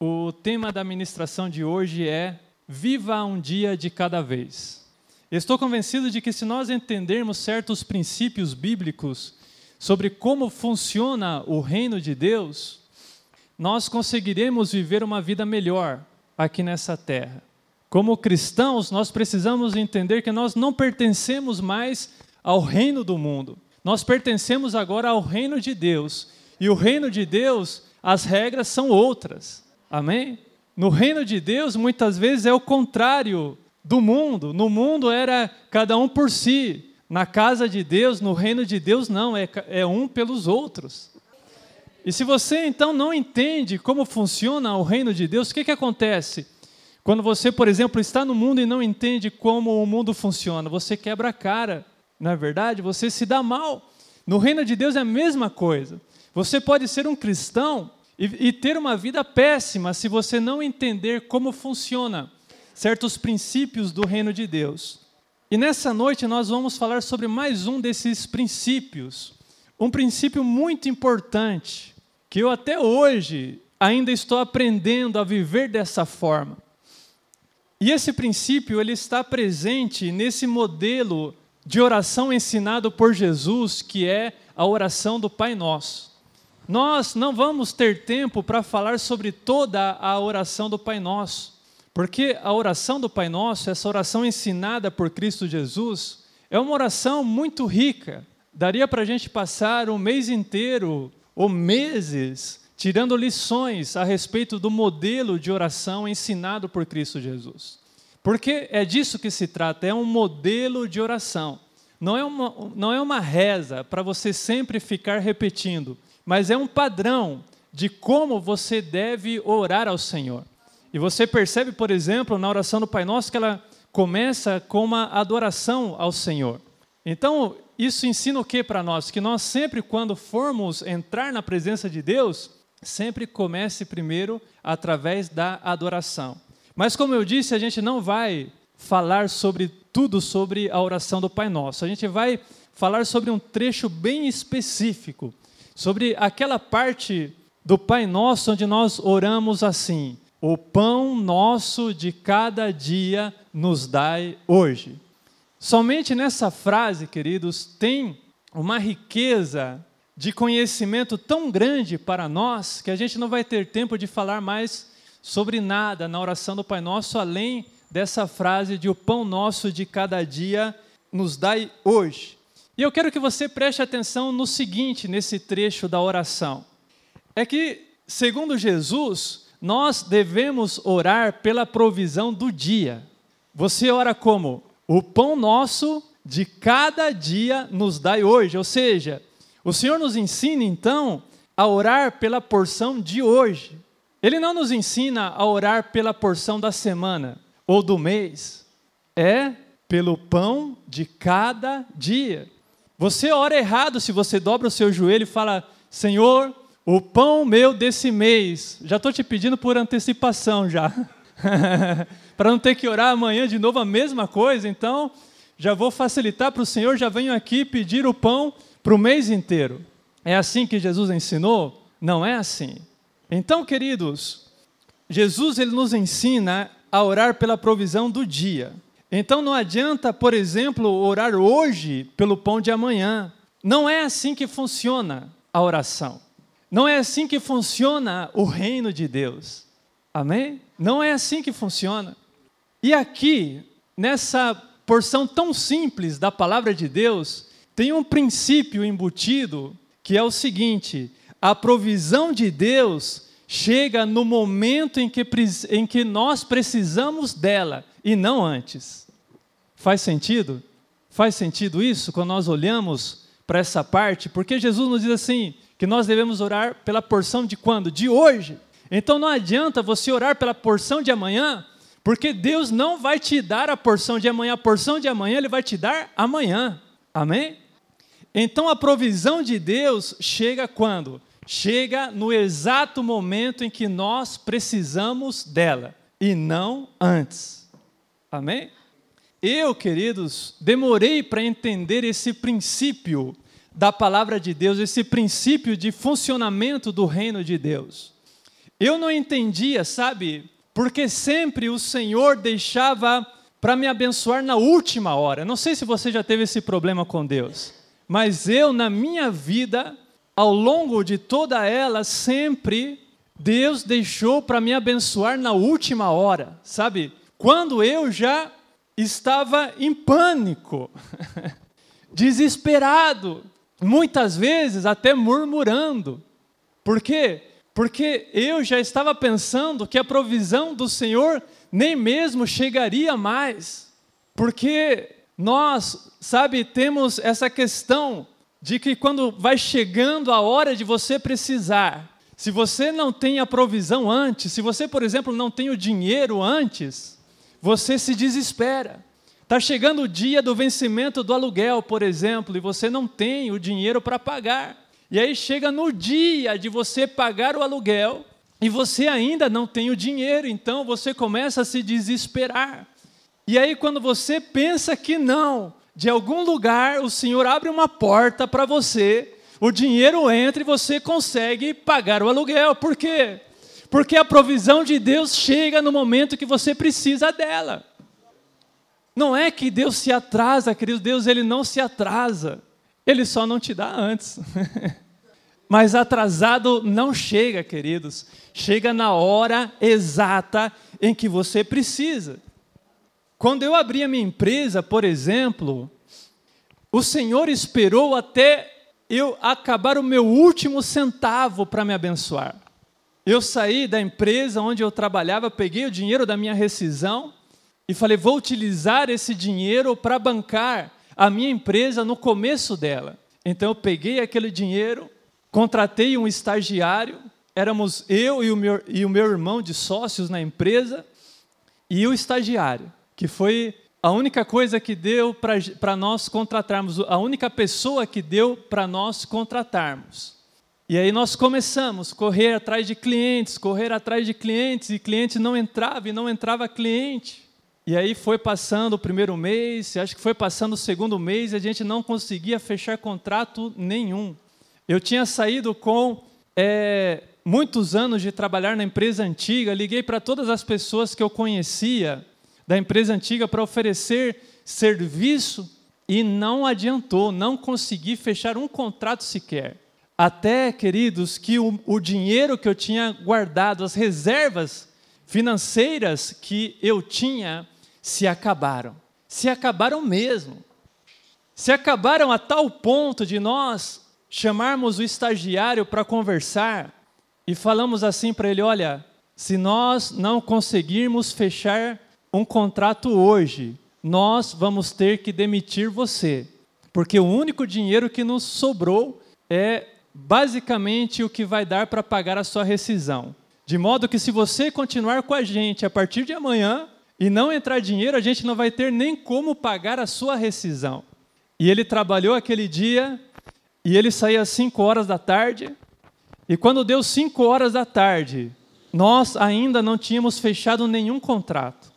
O tema da ministração de hoje é Viva um dia de cada vez. Estou convencido de que, se nós entendermos certos princípios bíblicos sobre como funciona o reino de Deus, nós conseguiremos viver uma vida melhor aqui nessa terra. Como cristãos, nós precisamos entender que nós não pertencemos mais ao reino do mundo. Nós pertencemos agora ao reino de Deus. E o reino de Deus, as regras são outras. Amém? No reino de Deus, muitas vezes é o contrário do mundo. No mundo era cada um por si. Na casa de Deus, no reino de Deus, não, é, é um pelos outros. E se você então não entende como funciona o reino de Deus, o que, que acontece? Quando você, por exemplo, está no mundo e não entende como o mundo funciona, você quebra a cara, não é verdade? Você se dá mal. No reino de Deus é a mesma coisa. Você pode ser um cristão e, e ter uma vida péssima se você não entender como funciona certos princípios do reino de Deus. E nessa noite nós vamos falar sobre mais um desses princípios, um princípio muito importante, que eu até hoje ainda estou aprendendo a viver dessa forma. E esse princípio ele está presente nesse modelo de oração ensinado por Jesus, que é a oração do Pai Nosso. Nós não vamos ter tempo para falar sobre toda a oração do Pai Nosso, porque a oração do Pai Nosso, essa oração ensinada por Cristo Jesus, é uma oração muito rica. Daria para a gente passar um mês inteiro ou meses tirando lições a respeito do modelo de oração ensinado por Cristo Jesus. Porque é disso que se trata, é um modelo de oração. Não é uma, não é uma reza para você sempre ficar repetindo mas é um padrão de como você deve orar ao Senhor. E você percebe, por exemplo, na oração do Pai Nosso, que ela começa com uma adoração ao Senhor. Então, isso ensina o que para nós? Que nós sempre, quando formos entrar na presença de Deus, sempre comece primeiro através da adoração. Mas, como eu disse, a gente não vai falar sobre tudo sobre a oração do Pai Nosso. A gente vai falar sobre um trecho bem específico sobre aquela parte do Pai Nosso onde nós oramos assim: O pão nosso de cada dia nos dai hoje. Somente nessa frase, queridos, tem uma riqueza de conhecimento tão grande para nós que a gente não vai ter tempo de falar mais sobre nada na oração do Pai Nosso além dessa frase de o pão nosso de cada dia nos dai hoje. E eu quero que você preste atenção no seguinte, nesse trecho da oração. É que, segundo Jesus, nós devemos orar pela provisão do dia. Você ora como? O pão nosso de cada dia nos dai hoje. Ou seja, o Senhor nos ensina então a orar pela porção de hoje. Ele não nos ensina a orar pela porção da semana ou do mês. É pelo pão de cada dia. Você ora errado se você dobra o seu joelho e fala: Senhor, o pão meu desse mês. Já estou te pedindo por antecipação já. para não ter que orar amanhã de novo a mesma coisa, então já vou facilitar para o Senhor, já venho aqui pedir o pão para o mês inteiro. É assim que Jesus ensinou? Não é assim. Então, queridos, Jesus ele nos ensina a orar pela provisão do dia. Então não adianta, por exemplo, orar hoje pelo pão de amanhã. Não é assim que funciona a oração. Não é assim que funciona o reino de Deus. Amém? Não é assim que funciona. E aqui, nessa porção tão simples da palavra de Deus, tem um princípio embutido que é o seguinte: a provisão de Deus chega no momento em que, em que nós precisamos dela e não antes. Faz sentido? Faz sentido isso quando nós olhamos para essa parte? Porque Jesus nos diz assim: que nós devemos orar pela porção de quando? De hoje. Então não adianta você orar pela porção de amanhã, porque Deus não vai te dar a porção de amanhã, a porção de amanhã Ele vai te dar amanhã. Amém? Então a provisão de Deus chega quando? Chega no exato momento em que nós precisamos dela e não antes. Amém? Eu, queridos, demorei para entender esse princípio da palavra de Deus, esse princípio de funcionamento do reino de Deus. eu não entendia, sabe? Porque sempre o Senhor deixava para me abençoar na última hora. Não sei se você já teve esse problema com Deus, mas eu, na minha vida, ao longo de toda ela, sempre Deus deixou para me abençoar na última hora, sabe? Quando eu já estava em pânico, desesperado, muitas vezes até murmurando. Por quê? Porque eu já estava pensando que a provisão do Senhor nem mesmo chegaria mais. Porque nós, sabe, temos essa questão de que quando vai chegando a hora de você precisar, se você não tem a provisão antes, se você, por exemplo, não tem o dinheiro antes, você se desespera. Está chegando o dia do vencimento do aluguel, por exemplo, e você não tem o dinheiro para pagar. E aí chega no dia de você pagar o aluguel e você ainda não tem o dinheiro, então você começa a se desesperar. E aí, quando você pensa que não, de algum lugar o Senhor abre uma porta para você, o dinheiro entra e você consegue pagar o aluguel. Por quê? Porque a provisão de Deus chega no momento que você precisa dela. Não é que Deus se atrasa, querido, Deus ele não se atrasa. Ele só não te dá antes. Mas atrasado não chega, queridos. Chega na hora exata em que você precisa. Quando eu abri a minha empresa, por exemplo, o Senhor esperou até eu acabar o meu último centavo para me abençoar. Eu saí da empresa onde eu trabalhava, peguei o dinheiro da minha rescisão e falei: vou utilizar esse dinheiro para bancar a minha empresa no começo dela. Então eu peguei aquele dinheiro, contratei um estagiário, éramos eu e o meu, e o meu irmão de sócios na empresa, e o estagiário que foi a única coisa que deu para nós contratarmos, a única pessoa que deu para nós contratarmos. E aí nós começamos a correr atrás de clientes, correr atrás de clientes, e cliente não entrava e não entrava cliente. E aí foi passando o primeiro mês, acho que foi passando o segundo mês, e a gente não conseguia fechar contrato nenhum. Eu tinha saído com é, muitos anos de trabalhar na empresa antiga, liguei para todas as pessoas que eu conhecia, da empresa antiga para oferecer serviço e não adiantou, não consegui fechar um contrato sequer. Até, queridos, que o, o dinheiro que eu tinha guardado, as reservas financeiras que eu tinha, se acabaram. Se acabaram mesmo. Se acabaram a tal ponto de nós chamarmos o estagiário para conversar e falamos assim para ele: olha, se nós não conseguirmos fechar um contrato hoje, nós vamos ter que demitir você, porque o único dinheiro que nos sobrou é basicamente o que vai dar para pagar a sua rescisão. De modo que se você continuar com a gente a partir de amanhã e não entrar dinheiro, a gente não vai ter nem como pagar a sua rescisão. E ele trabalhou aquele dia e ele saía às 5 horas da tarde. E quando deu 5 horas da tarde, nós ainda não tínhamos fechado nenhum contrato.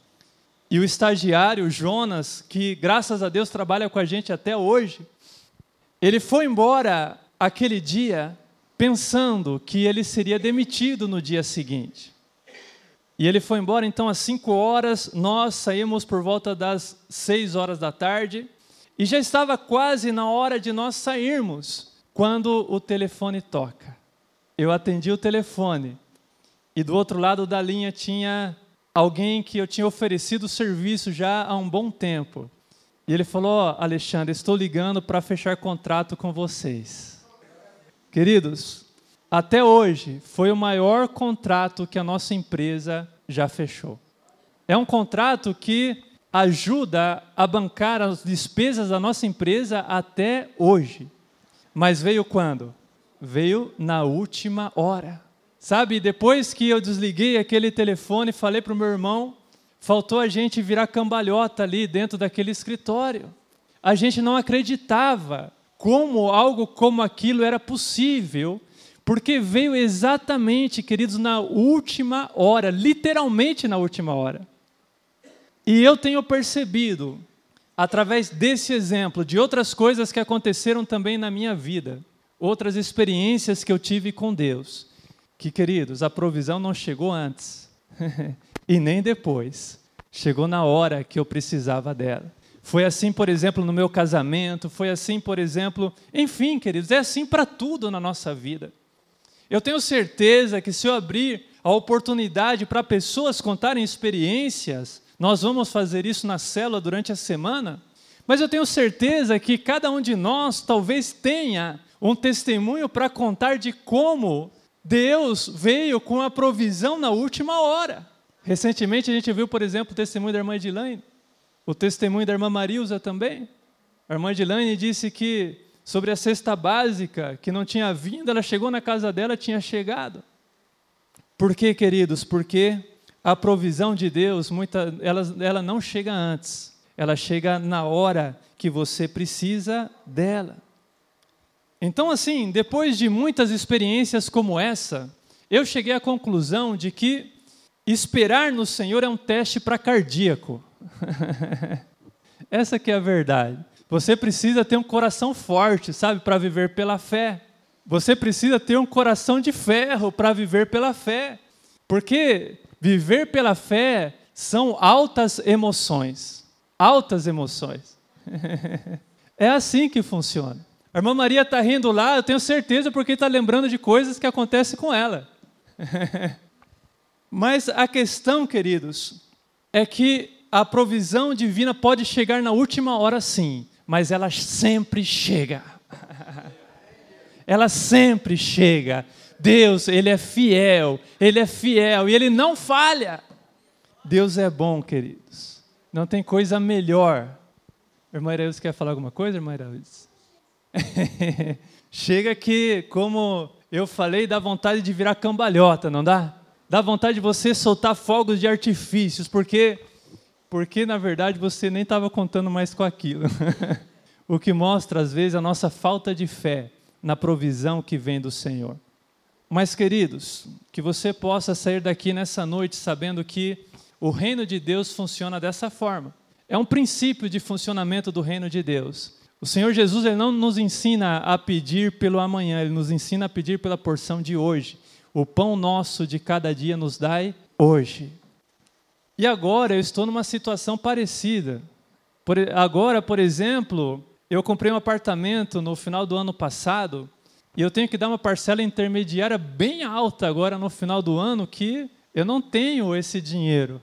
E o estagiário, Jonas, que graças a Deus trabalha com a gente até hoje, ele foi embora aquele dia pensando que ele seria demitido no dia seguinte. E ele foi embora, então, às 5 horas, nós saímos por volta das 6 horas da tarde, e já estava quase na hora de nós sairmos, quando o telefone toca. Eu atendi o telefone, e do outro lado da linha tinha alguém que eu tinha oferecido serviço já há um bom tempo. E ele falou: oh, Alexandre, estou ligando para fechar contrato com vocês. Queridos, até hoje foi o maior contrato que a nossa empresa já fechou. É um contrato que ajuda a bancar as despesas da nossa empresa até hoje. Mas veio quando? Veio na última hora. Sabe, depois que eu desliguei aquele telefone, falei para o meu irmão, faltou a gente virar cambalhota ali dentro daquele escritório. A gente não acreditava como algo como aquilo era possível, porque veio exatamente, queridos, na última hora, literalmente na última hora. E eu tenho percebido, através desse exemplo, de outras coisas que aconteceram também na minha vida, outras experiências que eu tive com Deus, que, queridos, a provisão não chegou antes e nem depois. Chegou na hora que eu precisava dela. Foi assim, por exemplo, no meu casamento, foi assim, por exemplo, enfim, queridos, é assim para tudo na nossa vida. Eu tenho certeza que se eu abrir a oportunidade para pessoas contarem experiências, nós vamos fazer isso na célula durante a semana, mas eu tenho certeza que cada um de nós talvez tenha um testemunho para contar de como Deus veio com a provisão na última hora. Recentemente a gente viu, por exemplo, o testemunho da irmã Edilane, o testemunho da irmã Marilza também. A irmã Edilane disse que sobre a cesta básica, que não tinha vindo, ela chegou na casa dela, tinha chegado. Por quê, queridos? Porque a provisão de Deus, muita, ela, ela não chega antes, ela chega na hora que você precisa dela. Então, assim, depois de muitas experiências como essa, eu cheguei à conclusão de que esperar no Senhor é um teste para cardíaco. essa que é a verdade. Você precisa ter um coração forte, sabe, para viver pela fé. Você precisa ter um coração de ferro para viver pela fé. Porque viver pela fé são altas emoções. Altas emoções. é assim que funciona. A irmã Maria está rindo lá, eu tenho certeza, porque está lembrando de coisas que acontecem com ela. Mas a questão, queridos, é que a provisão divina pode chegar na última hora, sim, mas ela sempre chega. ela sempre chega. Deus, Ele é fiel, Ele é fiel e Ele não falha. Deus é bom, queridos. Não tem coisa melhor. Irmã Iraúz quer falar alguma coisa, irmã Iraúz? Chega que, como eu falei, dá vontade de virar cambalhota, não dá? Dá vontade de você soltar fogos de artifícios, porque, porque na verdade você nem estava contando mais com aquilo. o que mostra, às vezes, a nossa falta de fé na provisão que vem do Senhor. Mas, queridos, que você possa sair daqui nessa noite sabendo que o reino de Deus funciona dessa forma. É um princípio de funcionamento do reino de Deus. O Senhor Jesus ele não nos ensina a pedir pelo amanhã, ele nos ensina a pedir pela porção de hoje. O pão nosso de cada dia nos dai hoje. E agora eu estou numa situação parecida. Por, agora, por exemplo, eu comprei um apartamento no final do ano passado e eu tenho que dar uma parcela intermediária bem alta agora no final do ano que eu não tenho esse dinheiro.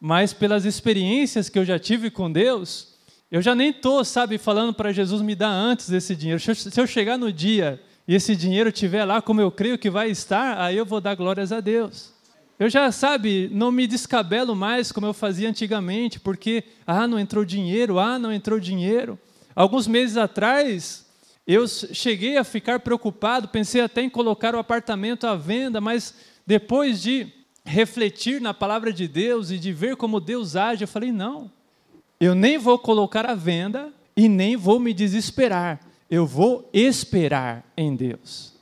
Mas pelas experiências que eu já tive com Deus, eu já nem estou, sabe, falando para Jesus me dar antes desse dinheiro. Se eu chegar no dia e esse dinheiro estiver lá como eu creio que vai estar, aí eu vou dar glórias a Deus. Eu já, sabe, não me descabelo mais como eu fazia antigamente, porque, ah, não entrou dinheiro, ah, não entrou dinheiro. Alguns meses atrás, eu cheguei a ficar preocupado, pensei até em colocar o apartamento à venda, mas depois de refletir na palavra de Deus e de ver como Deus age, eu falei: não, eu nem vou colocar à venda e nem vou me desesperar. Eu vou esperar em Deus.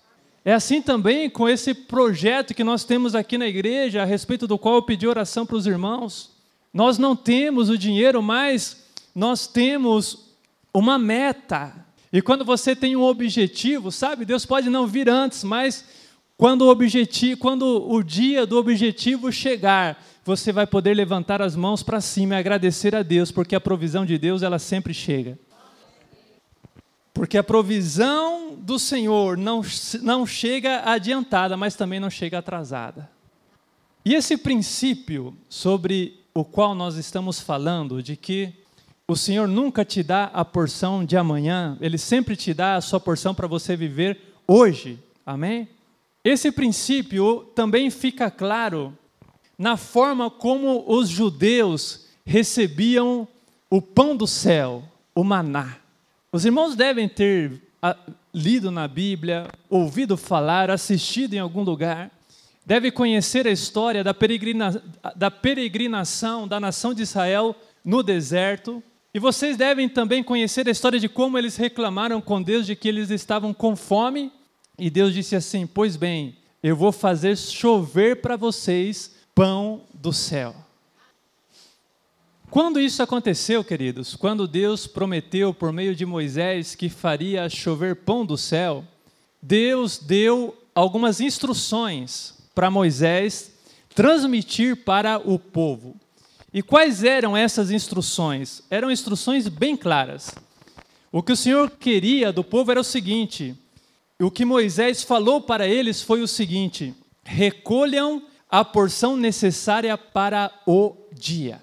É assim também com esse projeto que nós temos aqui na igreja, a respeito do qual eu pedi oração para os irmãos. Nós não temos o dinheiro, mas nós temos uma meta. E quando você tem um objetivo, sabe, Deus pode não vir antes, mas quando o objetivo, quando o dia do objetivo chegar, você vai poder levantar as mãos para cima e agradecer a Deus, porque a provisão de Deus ela sempre chega. Porque a provisão do Senhor não, não chega adiantada, mas também não chega atrasada. E esse princípio sobre o qual nós estamos falando, de que o Senhor nunca te dá a porção de amanhã, Ele sempre te dá a sua porção para você viver hoje. Amém? Esse princípio também fica claro na forma como os judeus recebiam o pão do céu, o maná. Os irmãos devem ter ah, lido na Bíblia, ouvido falar, assistido em algum lugar, deve conhecer a história da, peregrina, da peregrinação da nação de Israel no deserto. E vocês devem também conhecer a história de como eles reclamaram com Deus de que eles estavam com fome. E Deus disse assim: Pois bem, eu vou fazer chover para vocês pão do céu. Quando isso aconteceu, queridos, quando Deus prometeu por meio de Moisés que faria chover pão do céu, Deus deu algumas instruções para Moisés transmitir para o povo. E quais eram essas instruções? Eram instruções bem claras. O que o Senhor queria do povo era o seguinte: o que Moisés falou para eles foi o seguinte: recolham a porção necessária para o dia.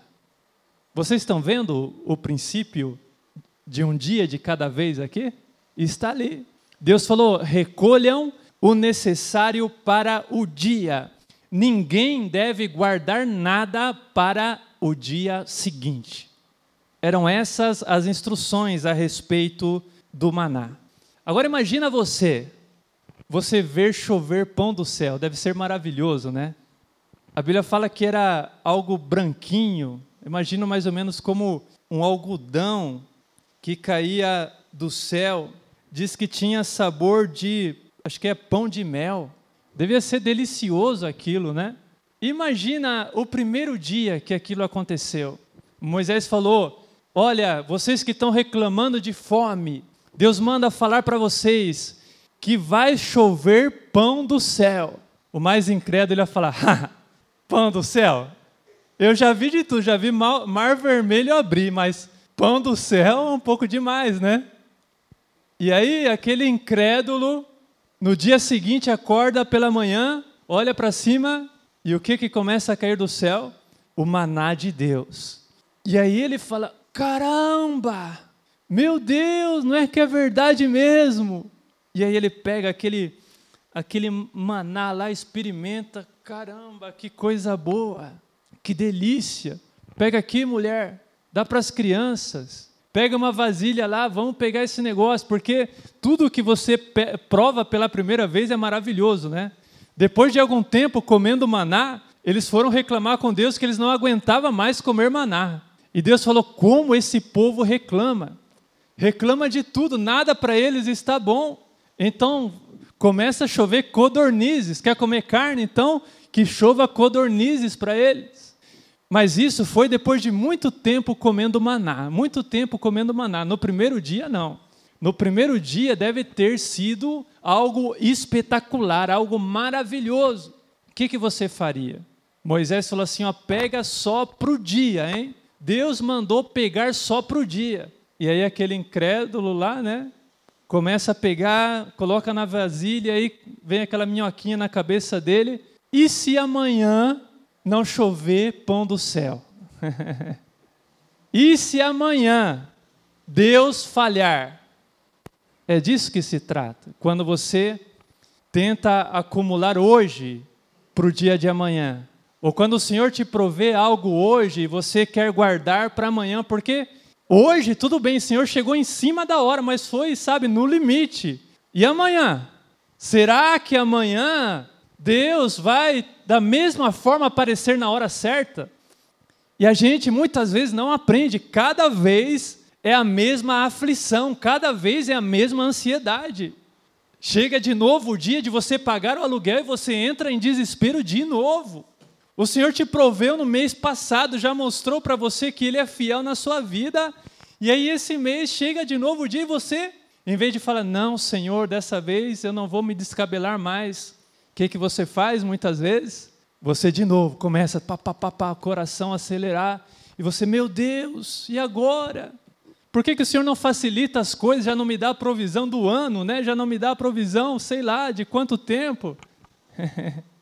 Vocês estão vendo o princípio de um dia de cada vez aqui? Está ali. Deus falou: recolham o necessário para o dia. Ninguém deve guardar nada para o dia seguinte. Eram essas as instruções a respeito do maná. Agora imagina você, você ver chover pão do céu, deve ser maravilhoso, né? A Bíblia fala que era algo branquinho, imagina mais ou menos como um algodão que caía do céu, diz que tinha sabor de, acho que é pão de mel. Devia ser delicioso aquilo, né? Imagina o primeiro dia que aquilo aconteceu. Moisés falou: Olha, vocês que estão reclamando de fome, Deus manda falar para vocês que vai chover pão do céu. O mais incrédulo ia falar: pão do céu? Eu já vi de tudo, já vi mar, vermelho abrir, mas pão do céu é um pouco demais, né? E aí, aquele incrédulo, no dia seguinte, acorda pela manhã, olha para cima e o que, que começa a cair do céu? O maná de Deus. E aí ele fala: caramba, meu Deus, não é que é verdade mesmo? E aí ele pega aquele, aquele maná lá, experimenta, caramba, que coisa boa, que delícia. Pega aqui, mulher, dá para as crianças. Pega uma vasilha lá, vamos pegar esse negócio, porque tudo que você prova pela primeira vez é maravilhoso, né? Depois de algum tempo comendo maná, eles foram reclamar com Deus que eles não aguentavam mais comer maná. E Deus falou: como esse povo reclama? Reclama de tudo, nada para eles está bom. Então começa a chover codornizes. Quer comer carne? Então que chova codornizes para eles. Mas isso foi depois de muito tempo comendo maná, muito tempo comendo maná. No primeiro dia, não. No primeiro dia deve ter sido algo espetacular, algo maravilhoso. O que, que você faria? Moisés falou assim: ó, pega só para o dia, hein? Deus mandou pegar só para o dia. E aí aquele incrédulo lá, né? Começa a pegar, coloca na vasilha, aí vem aquela minhoquinha na cabeça dele. E se amanhã não chover pão do céu? e se amanhã Deus falhar? É disso que se trata. Quando você tenta acumular hoje para o dia de amanhã, ou quando o Senhor te provê algo hoje e você quer guardar para amanhã, porque hoje tudo bem, o Senhor chegou em cima da hora, mas foi, sabe, no limite. E amanhã? Será que amanhã Deus vai da mesma forma aparecer na hora certa? E a gente muitas vezes não aprende, cada vez é a mesma aflição, cada vez é a mesma ansiedade. Chega de novo o dia de você pagar o aluguel e você entra em desespero de novo. O Senhor te proveu no mês passado, já mostrou para você que Ele é fiel na sua vida, e aí esse mês chega de novo o dia e você, em vez de falar, não, Senhor, dessa vez eu não vou me descabelar mais, o que, que você faz muitas vezes? Você de novo começa, pá, pá, pá, pá, coração acelerar, e você, meu Deus, e agora? Por que, que o Senhor não facilita as coisas, já não me dá a provisão do ano, né? já não me dá a provisão, sei lá, de quanto tempo?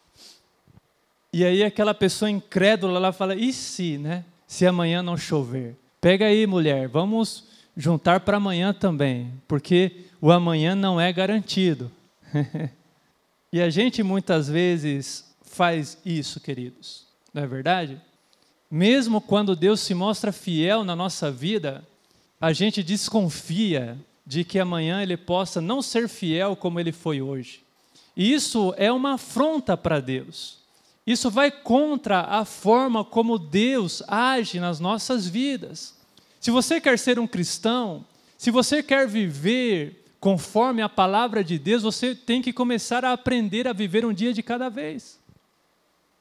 e aí aquela pessoa incrédula lá fala, e se, né? Se amanhã não chover? Pega aí, mulher, vamos juntar para amanhã também, porque o amanhã não é garantido. e a gente muitas vezes faz isso, queridos, não é verdade? Mesmo quando Deus se mostra fiel na nossa vida, a gente desconfia de que amanhã ele possa não ser fiel como ele foi hoje. E isso é uma afronta para Deus. Isso vai contra a forma como Deus age nas nossas vidas. Se você quer ser um cristão, se você quer viver conforme a palavra de Deus, você tem que começar a aprender a viver um dia de cada vez.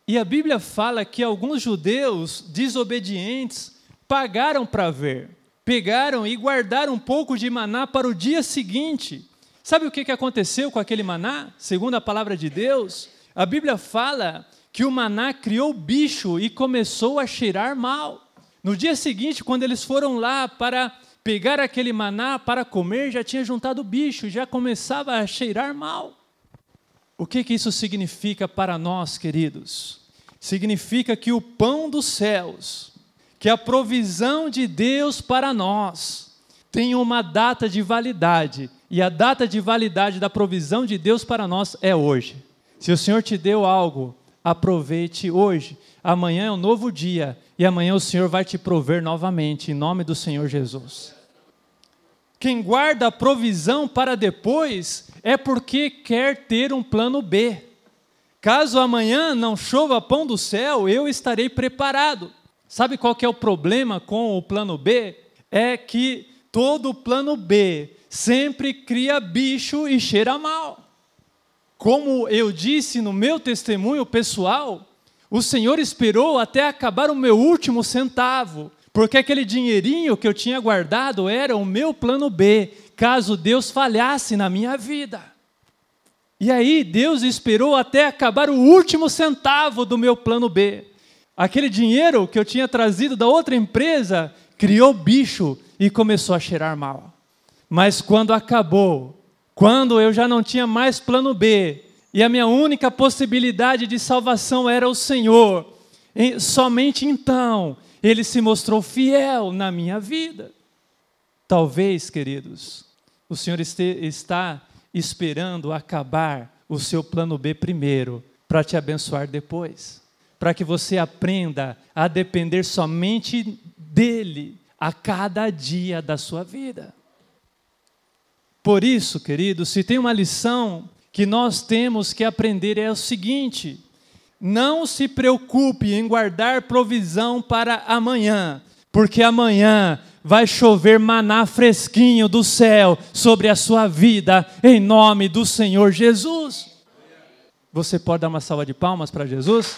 E a Bíblia fala que alguns judeus desobedientes pagaram para ver pegaram e guardaram um pouco de maná para o dia seguinte. Sabe o que aconteceu com aquele maná? Segundo a palavra de Deus, a Bíblia fala que o maná criou bicho e começou a cheirar mal. No dia seguinte, quando eles foram lá para pegar aquele maná para comer, já tinha juntado bicho, já começava a cheirar mal. O que, que isso significa para nós, queridos? Significa que o pão dos céus, que a provisão de Deus para nós, tem uma data de validade, e a data de validade da provisão de Deus para nós é hoje. Se o Senhor te deu algo, aproveite hoje. Amanhã é um novo dia e amanhã o Senhor vai te prover novamente, em nome do Senhor Jesus. Quem guarda a provisão para depois é porque quer ter um plano B. Caso amanhã não chova pão do céu, eu estarei preparado. Sabe qual é o problema com o plano B? É que todo plano B sempre cria bicho e cheira mal. Como eu disse no meu testemunho pessoal, o Senhor esperou até acabar o meu último centavo, porque aquele dinheirinho que eu tinha guardado era o meu plano B, caso Deus falhasse na minha vida. E aí Deus esperou até acabar o último centavo do meu plano B. Aquele dinheiro que eu tinha trazido da outra empresa criou bicho e começou a cheirar mal. Mas quando acabou, quando eu já não tinha mais plano B, e a minha única possibilidade de salvação era o Senhor, somente então ele se mostrou fiel na minha vida. Talvez, queridos, o Senhor está esperando acabar o seu plano B primeiro, para te abençoar depois, para que você aprenda a depender somente dele a cada dia da sua vida. Por isso, queridos, se tem uma lição que nós temos que aprender é o seguinte: não se preocupe em guardar provisão para amanhã, porque amanhã vai chover maná fresquinho do céu sobre a sua vida, em nome do Senhor Jesus. Você pode dar uma salva de palmas para Jesus?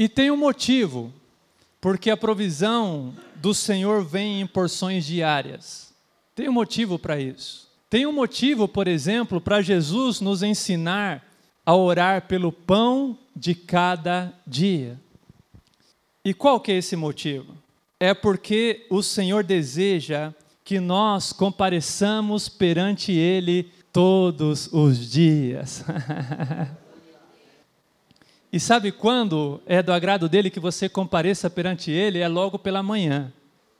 E tem um motivo, porque a provisão do Senhor vem em porções diárias. Tem um motivo para isso. Tem um motivo, por exemplo, para Jesus nos ensinar a orar pelo pão de cada dia. E qual que é esse motivo? É porque o Senhor deseja que nós compareçamos perante Ele todos os dias. E sabe quando é do agrado dele que você compareça perante ele? É logo pela manhã.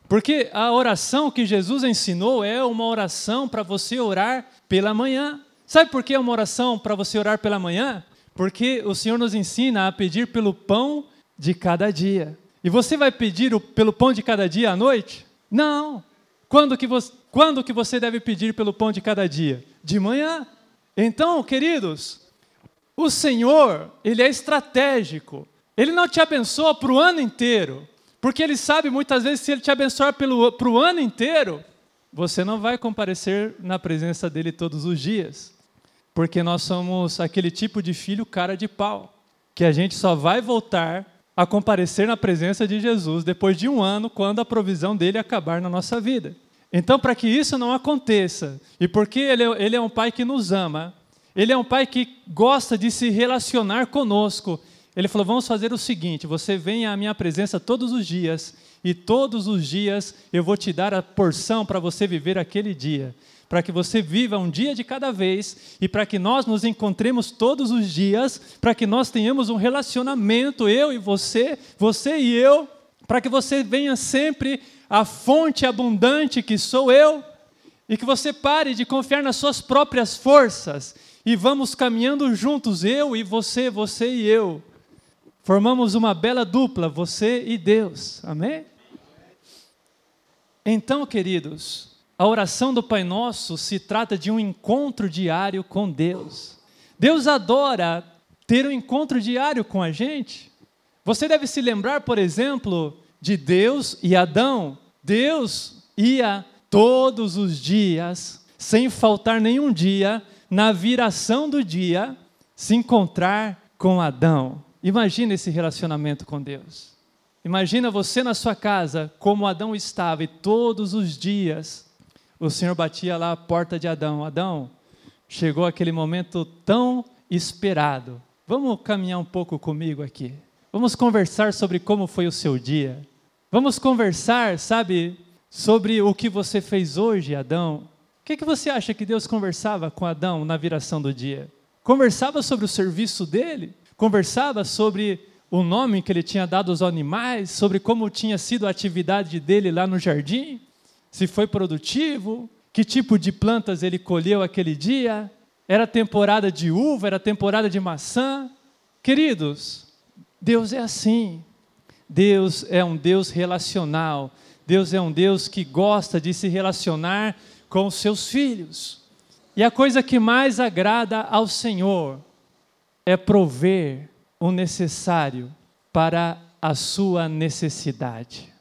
Porque a oração que Jesus ensinou é uma oração para você orar pela manhã. Sabe por que é uma oração para você orar pela manhã? Porque o Senhor nos ensina a pedir pelo pão de cada dia. E você vai pedir pelo pão de cada dia à noite? Não. Quando que, você, quando que você deve pedir pelo pão de cada dia? De manhã. Então, queridos, o Senhor, Ele é estratégico. Ele não te abençoa para o ano inteiro, porque Ele sabe muitas vezes se Ele te abençoar para o ano inteiro, você não vai comparecer na presença dEle todos os dias, porque nós somos aquele tipo de filho cara de pau, que a gente só vai voltar a comparecer na presença de Jesus depois de um ano, quando a provisão dele acabar na nossa vida. Então, para que isso não aconteça, e porque ele é, ele é um pai que nos ama, ele é um pai que gosta de se relacionar conosco. Ele falou: vamos fazer o seguinte: você vem à minha presença todos os dias, e todos os dias eu vou te dar a porção para você viver aquele dia. Para que você viva um dia de cada vez e para que nós nos encontremos todos os dias, para que nós tenhamos um relacionamento, eu e você, você e eu, para que você venha sempre à fonte abundante que sou eu, e que você pare de confiar nas suas próprias forças e vamos caminhando juntos, eu e você, você e eu. Formamos uma bela dupla, você e Deus. Amém? Então, queridos, a oração do Pai Nosso se trata de um encontro diário com Deus. Deus adora ter um encontro diário com a gente. Você deve se lembrar, por exemplo, de Deus e Adão. Deus ia todos os dias, sem faltar nenhum dia, na viração do dia, se encontrar com Adão. Imagina esse relacionamento com Deus. Imagina você na sua casa, como Adão estava, e todos os dias o Senhor batia lá a porta de Adão. Adão, chegou aquele momento tão esperado. Vamos caminhar um pouco comigo aqui. Vamos conversar sobre como foi o seu dia. Vamos conversar, sabe, sobre o que você fez hoje, Adão. Que, que você acha que Deus conversava com Adão na viração do dia? Conversava sobre o serviço dele? Conversava sobre o nome que ele tinha dado aos animais? Sobre como tinha sido a atividade dele lá no jardim? se foi produtivo, que tipo de plantas ele colheu aquele dia, era temporada de uva, era temporada de maçã. Queridos, Deus é assim. Deus é um Deus relacional. Deus é um Deus que gosta de se relacionar com os seus filhos. E a coisa que mais agrada ao Senhor é prover o necessário para a sua necessidade.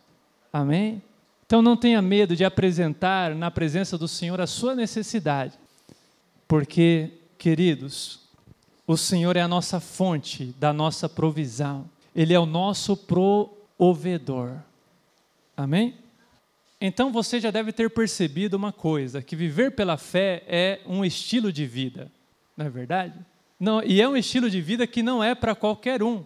Amém? Então não tenha medo de apresentar na presença do Senhor a sua necessidade, porque, queridos, o Senhor é a nossa fonte da nossa provisão, Ele é o nosso provedor. Amém? Então você já deve ter percebido uma coisa: que viver pela fé é um estilo de vida, não é verdade? Não, e é um estilo de vida que não é para qualquer um.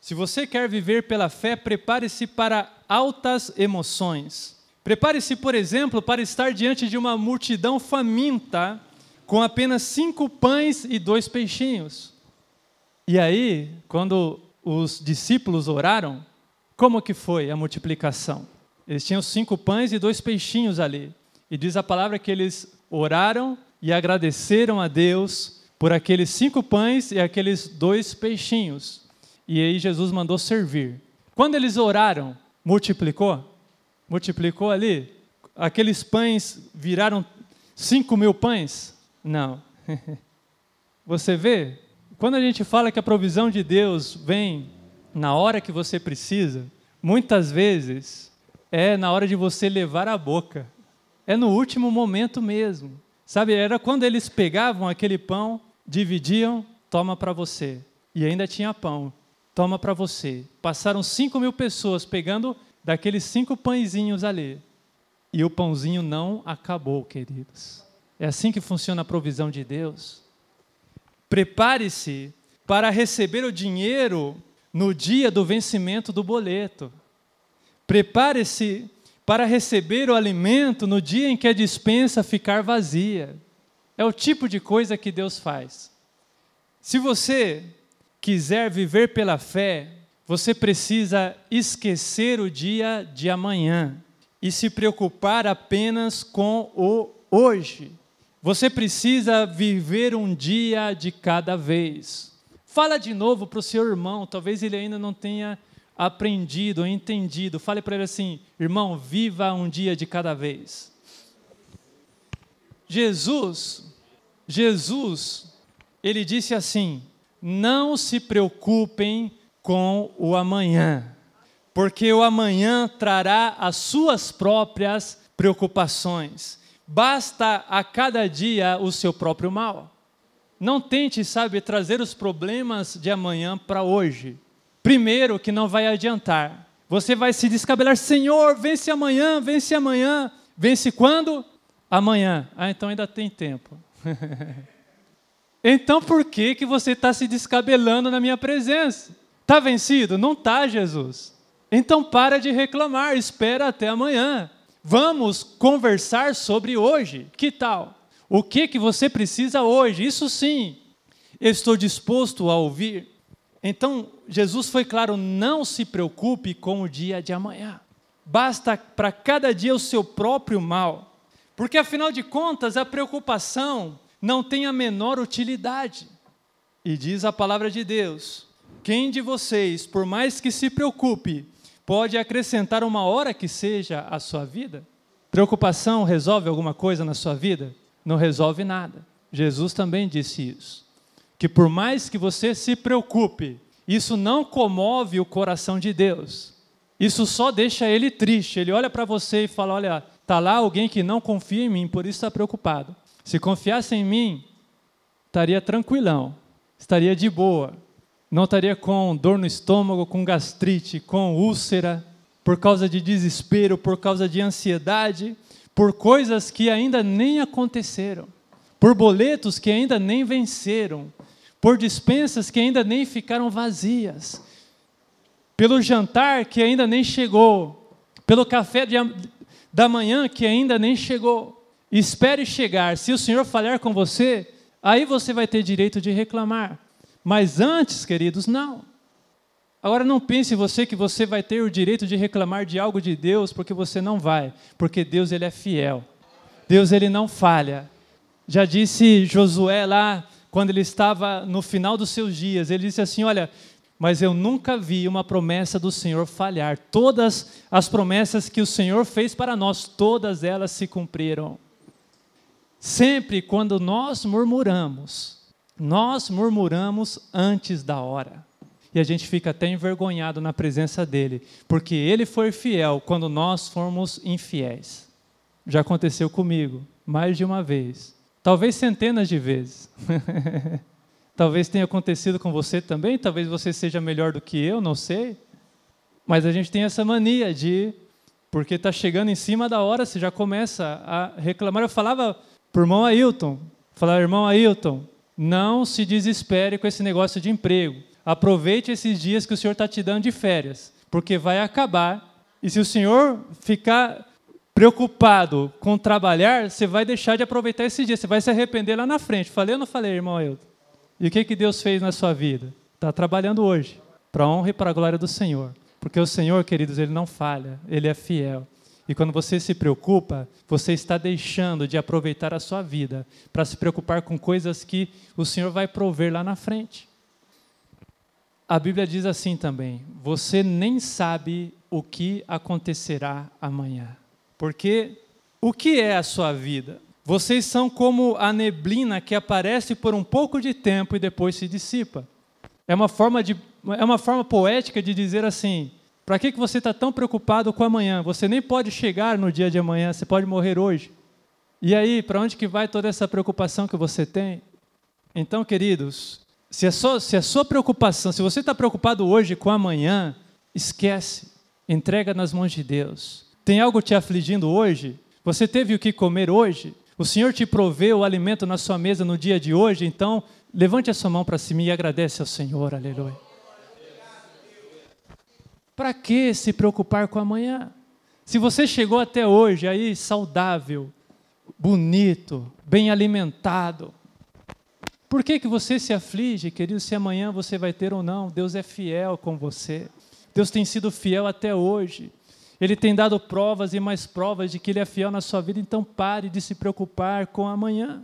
Se você quer viver pela fé, prepare-se para altas emoções. Prepare-se, por exemplo, para estar diante de uma multidão faminta com apenas cinco pães e dois peixinhos. E aí, quando os discípulos oraram, como que foi a multiplicação? Eles tinham cinco pães e dois peixinhos ali. E diz a palavra que eles oraram e agradeceram a Deus por aqueles cinco pães e aqueles dois peixinhos. E aí Jesus mandou servir. Quando eles oraram, multiplicou? Multiplicou ali? Aqueles pães viraram cinco mil pães? Não. Você vê? Quando a gente fala que a provisão de Deus vem na hora que você precisa, muitas vezes é na hora de você levar a boca. É no último momento mesmo. Sabe, era quando eles pegavam aquele pão, dividiam, toma para você. E ainda tinha pão toma para você. Passaram cinco mil pessoas pegando daqueles cinco pãezinhos ali. E o pãozinho não acabou, queridos. É assim que funciona a provisão de Deus. Prepare-se para receber o dinheiro no dia do vencimento do boleto. Prepare-se para receber o alimento no dia em que a dispensa ficar vazia. É o tipo de coisa que Deus faz. Se você quiser viver pela fé, você precisa esquecer o dia de amanhã e se preocupar apenas com o hoje. Você precisa viver um dia de cada vez. Fala de novo para o seu irmão, talvez ele ainda não tenha aprendido, entendido. Fale para ele assim: irmão, viva um dia de cada vez. Jesus, Jesus, ele disse assim: não se preocupem com o amanhã, porque o amanhã trará as suas próprias preocupações. Basta a cada dia o seu próprio mal. Não tente, sabe, trazer os problemas de amanhã para hoje. Primeiro, que não vai adiantar. Você vai se descabelar, Senhor, vence amanhã, vence amanhã. Vence quando? Amanhã. Ah, então ainda tem tempo. Então por que, que você está se descabelando na minha presença? Está vencido? Não está, Jesus. Então para de reclamar, espera até amanhã. Vamos conversar sobre hoje. Que tal? O que, que você precisa hoje? Isso sim, eu estou disposto a ouvir. Então, Jesus foi claro: não se preocupe com o dia de amanhã. Basta para cada dia o seu próprio mal. Porque, afinal de contas, a preocupação não tem a menor utilidade. E diz a palavra de Deus: quem de vocês, por mais que se preocupe, pode acrescentar uma hora que seja à sua vida? Preocupação resolve alguma coisa na sua vida? Não resolve nada. Jesus também disse isso. Que por mais que você se preocupe, isso não comove o coração de Deus. Isso só deixa ele triste. Ele olha para você e fala: Olha, está lá alguém que não confia em mim, por isso está preocupado. Se confiasse em mim, estaria tranquilão, estaria de boa. não estaria com dor no estômago, com gastrite, com úlcera, por causa de desespero, por causa de ansiedade, por coisas que ainda nem aconteceram, por boletos que ainda nem venceram, por dispensas que ainda nem ficaram vazias, pelo jantar que ainda nem chegou, pelo café de, da manhã que ainda nem chegou. Espere chegar. Se o Senhor falhar com você, aí você vai ter direito de reclamar. Mas antes, queridos, não. Agora não pense você que você vai ter o direito de reclamar de algo de Deus, porque você não vai, porque Deus ele é fiel. Deus ele não falha. Já disse Josué lá, quando ele estava no final dos seus dias, ele disse assim: "Olha, mas eu nunca vi uma promessa do Senhor falhar. Todas as promessas que o Senhor fez para nós, todas elas se cumpriram. Sempre quando nós murmuramos, nós murmuramos antes da hora. E a gente fica até envergonhado na presença dele, porque ele foi fiel quando nós fomos infiéis. Já aconteceu comigo, mais de uma vez. Talvez centenas de vezes. talvez tenha acontecido com você também, talvez você seja melhor do que eu, não sei. Mas a gente tem essa mania de, porque está chegando em cima da hora, você já começa a reclamar. Eu falava para o irmão Ailton, falava, irmão Ailton, não se desespere com esse negócio de emprego. Aproveite esses dias que o Senhor está te dando de férias, porque vai acabar. E se o Senhor ficar preocupado com trabalhar, você vai deixar de aproveitar esse dia, você vai se arrepender lá na frente. Falei ou não falei, irmão Ailton? E o que, que Deus fez na sua vida? Está trabalhando hoje, para a honra e para a glória do Senhor. Porque o Senhor, queridos, Ele não falha, Ele é fiel. E quando você se preocupa, você está deixando de aproveitar a sua vida para se preocupar com coisas que o Senhor vai prover lá na frente. A Bíblia diz assim também: você nem sabe o que acontecerá amanhã. Porque o que é a sua vida? Vocês são como a neblina que aparece por um pouco de tempo e depois se dissipa. É uma forma, de, é uma forma poética de dizer assim: para que, que você está tão preocupado com amanhã? Você nem pode chegar no dia de amanhã, você pode morrer hoje. E aí, para onde que vai toda essa preocupação que você tem? Então, queridos, se a sua, se a sua preocupação, se você está preocupado hoje com amanhã, esquece, entrega nas mãos de Deus. Tem algo te afligindo hoje? Você teve o que comer hoje? O Senhor te proveu o alimento na sua mesa no dia de hoje? Então, levante a sua mão para cima e agradece ao Senhor, aleluia. Para que se preocupar com amanhã? Se você chegou até hoje aí saudável, bonito, bem alimentado, por que, que você se aflige, querido, se amanhã você vai ter ou não? Deus é fiel com você. Deus tem sido fiel até hoje. Ele tem dado provas e mais provas de que Ele é fiel na sua vida, então pare de se preocupar com amanhã.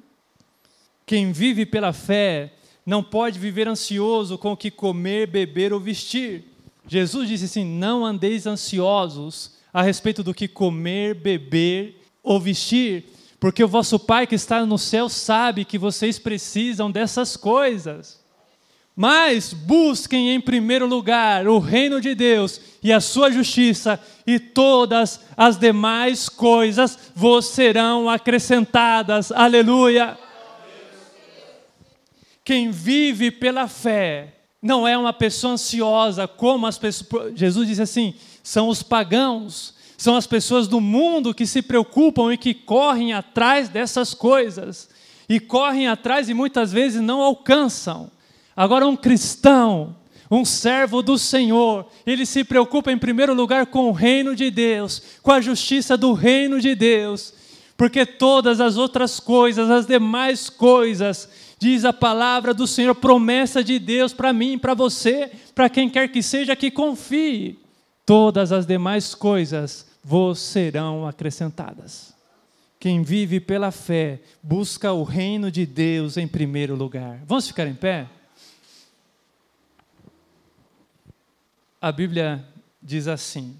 Quem vive pela fé não pode viver ansioso com o que comer, beber ou vestir Jesus disse assim: Não andeis ansiosos a respeito do que comer, beber ou vestir, porque o vosso Pai que está no céu sabe que vocês precisam dessas coisas. Mas busquem em primeiro lugar o reino de Deus e a sua justiça, e todas as demais coisas vos serão acrescentadas. Aleluia! Quem vive pela fé não é uma pessoa ansiosa, como as pessoas. Jesus disse assim: são os pagãos, são as pessoas do mundo que se preocupam e que correm atrás dessas coisas. E correm atrás e muitas vezes não alcançam. Agora, um cristão, um servo do Senhor, ele se preocupa em primeiro lugar com o reino de Deus, com a justiça do reino de Deus, porque todas as outras coisas, as demais coisas, diz a palavra do Senhor, promessa de Deus para mim, para você, para quem quer que seja que confie. Todas as demais coisas vos serão acrescentadas. Quem vive pela fé busca o reino de Deus em primeiro lugar. Vamos ficar em pé? A Bíblia diz assim: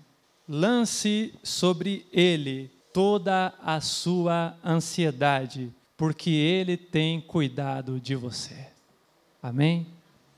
lance sobre ele toda a sua ansiedade porque Ele tem cuidado de você. Amém?